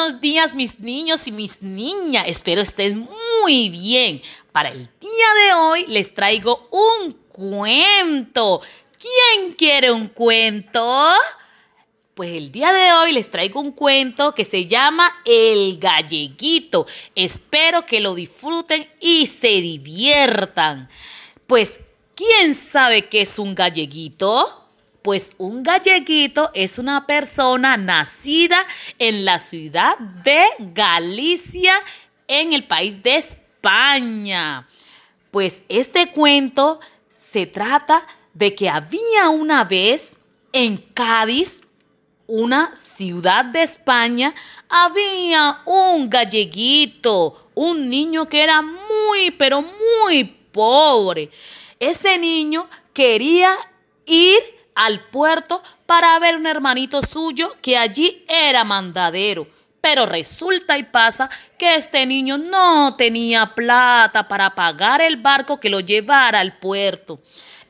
buenos días mis niños y mis niñas. Espero estén muy bien. Para el día de hoy les traigo un cuento. ¿Quién quiere un cuento? Pues el día de hoy les traigo un cuento que se llama El galleguito. Espero que lo disfruten y se diviertan. Pues, ¿quién sabe qué es un galleguito? Pues un galleguito es una persona nacida en la ciudad de Galicia, en el país de España. Pues este cuento se trata de que había una vez en Cádiz, una ciudad de España, había un galleguito, un niño que era muy, pero muy pobre. Ese niño quería ir al puerto para ver un hermanito suyo que allí era mandadero. Pero resulta y pasa que este niño no tenía plata para pagar el barco que lo llevara al puerto.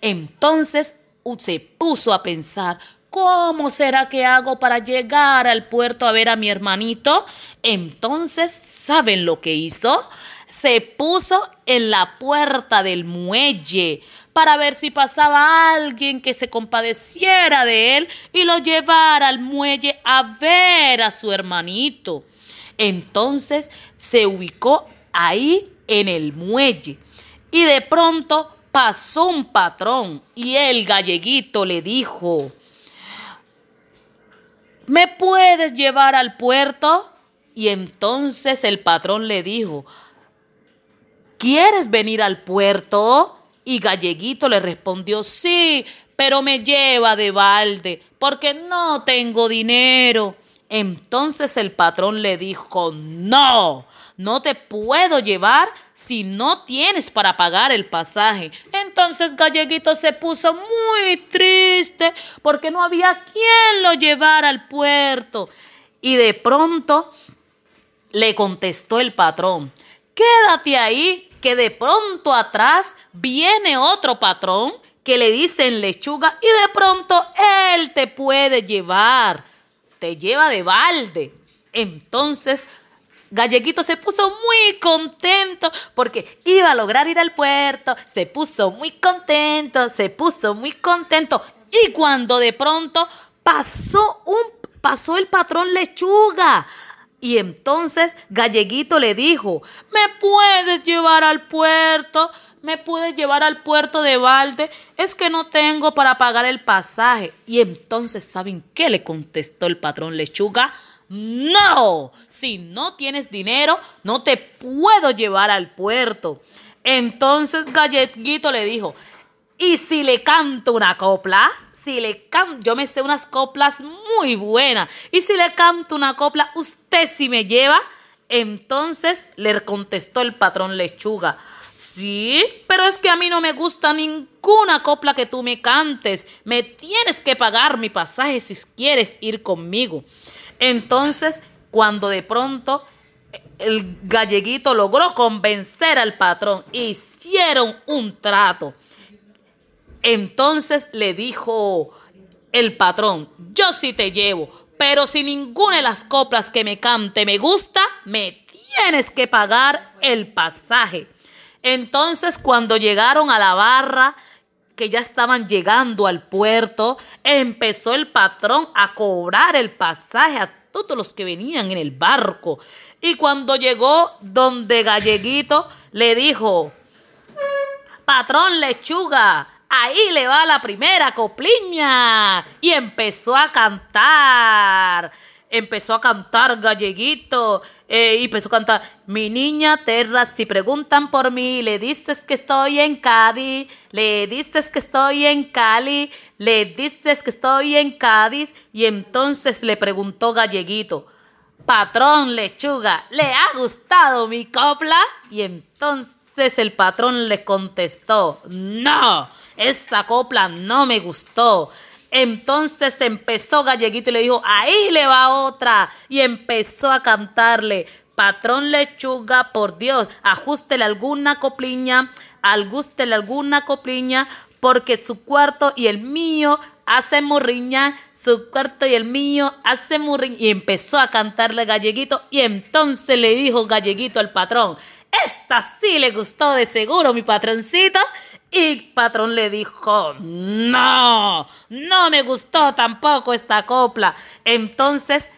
Entonces se puso a pensar, ¿cómo será que hago para llegar al puerto a ver a mi hermanito? Entonces, ¿saben lo que hizo? Se puso en la puerta del muelle para ver si pasaba alguien que se compadeciera de él y lo llevara al muelle a ver a su hermanito. Entonces se ubicó ahí en el muelle y de pronto pasó un patrón y el galleguito le dijo, ¿me puedes llevar al puerto? Y entonces el patrón le dijo, ¿quieres venir al puerto? Y Galleguito le respondió, sí, pero me lleva de balde, porque no tengo dinero. Entonces el patrón le dijo, no, no te puedo llevar si no tienes para pagar el pasaje. Entonces Galleguito se puso muy triste porque no había quien lo llevara al puerto. Y de pronto le contestó el patrón, quédate ahí que de pronto atrás viene otro patrón que le dicen lechuga y de pronto él te puede llevar, te lleva de balde. Entonces Galleguito se puso muy contento porque iba a lograr ir al puerto, se puso muy contento, se puso muy contento y cuando de pronto pasó un pasó el patrón lechuga y entonces Galleguito le dijo, ¿me puedes llevar al puerto? ¿Me puedes llevar al puerto de balde? Es que no tengo para pagar el pasaje. Y entonces, ¿saben qué le contestó el patrón lechuga? No, si no tienes dinero, no te puedo llevar al puerto. Entonces Galleguito le dijo, ¿y si le canto una copla? Si le canto, yo me sé unas coplas muy buenas, y si le canto una copla, usted si me lleva. Entonces le contestó el patrón lechuga. Sí, pero es que a mí no me gusta ninguna copla que tú me cantes. Me tienes que pagar mi pasaje si quieres ir conmigo. Entonces, cuando de pronto el galleguito logró convencer al patrón, hicieron un trato. Entonces le dijo el patrón, yo sí te llevo, pero si ninguna de las coplas que me cante me gusta, me tienes que pagar el pasaje. Entonces cuando llegaron a la barra, que ya estaban llegando al puerto, empezó el patrón a cobrar el pasaje a todos los que venían en el barco. Y cuando llegó donde Galleguito, le dijo, patrón lechuga, Ahí le va la primera copliña. Y empezó a cantar. Empezó a cantar galleguito. Eh, y empezó a cantar. Mi niña Terra, si preguntan por mí, le dices que estoy en Cádiz. Le dices que estoy en Cali. Le dices que estoy en Cádiz. Y entonces le preguntó galleguito. Patrón lechuga, ¿le ha gustado mi copla? Y entonces el patrón le contestó, no, esa copla no me gustó. Entonces empezó Galleguito y le dijo, ahí le va otra. Y empezó a cantarle, patrón lechuga, por Dios, ajustele alguna copliña, ajustele alguna copliña, porque su cuarto y el mío hacen murriñar, su cuarto y el mío hacen murriñar. Y empezó a cantarle galleguito y entonces le dijo galleguito al patrón, esta sí le gustó de seguro mi patroncito. Y patrón le dijo, no, no me gustó tampoco esta copla. Entonces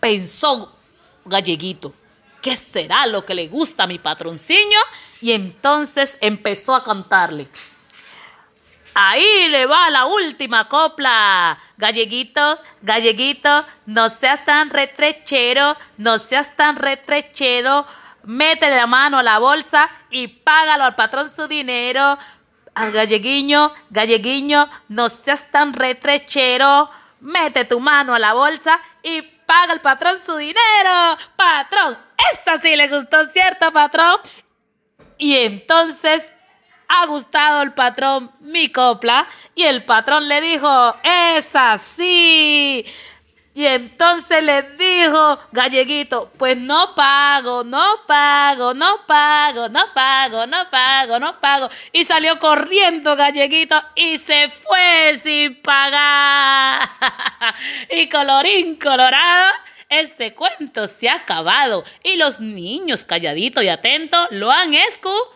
pensó galleguito, ¿qué será lo que le gusta a mi patroncillo? Y entonces empezó a cantarle. Ahí le va la última copla. Galleguito, galleguito, no seas tan retrechero, no seas tan retrechero. Mete la mano a la bolsa y págalo al patrón su dinero. Al galleguiño, galleguiño, no seas tan retrechero. Mete tu mano a la bolsa y paga al patrón su dinero. Patrón, esta sí le gustó, ¿cierto, patrón? Y entonces ha gustado el patrón mi copla y el patrón le dijo, es así. Y entonces le dijo Galleguito, pues no pago, no pago, no pago, no pago, no pago, no pago. Y salió corriendo Galleguito y se fue sin pagar. y colorín colorado, este cuento se ha acabado y los niños calladitos y atentos lo han escuchado.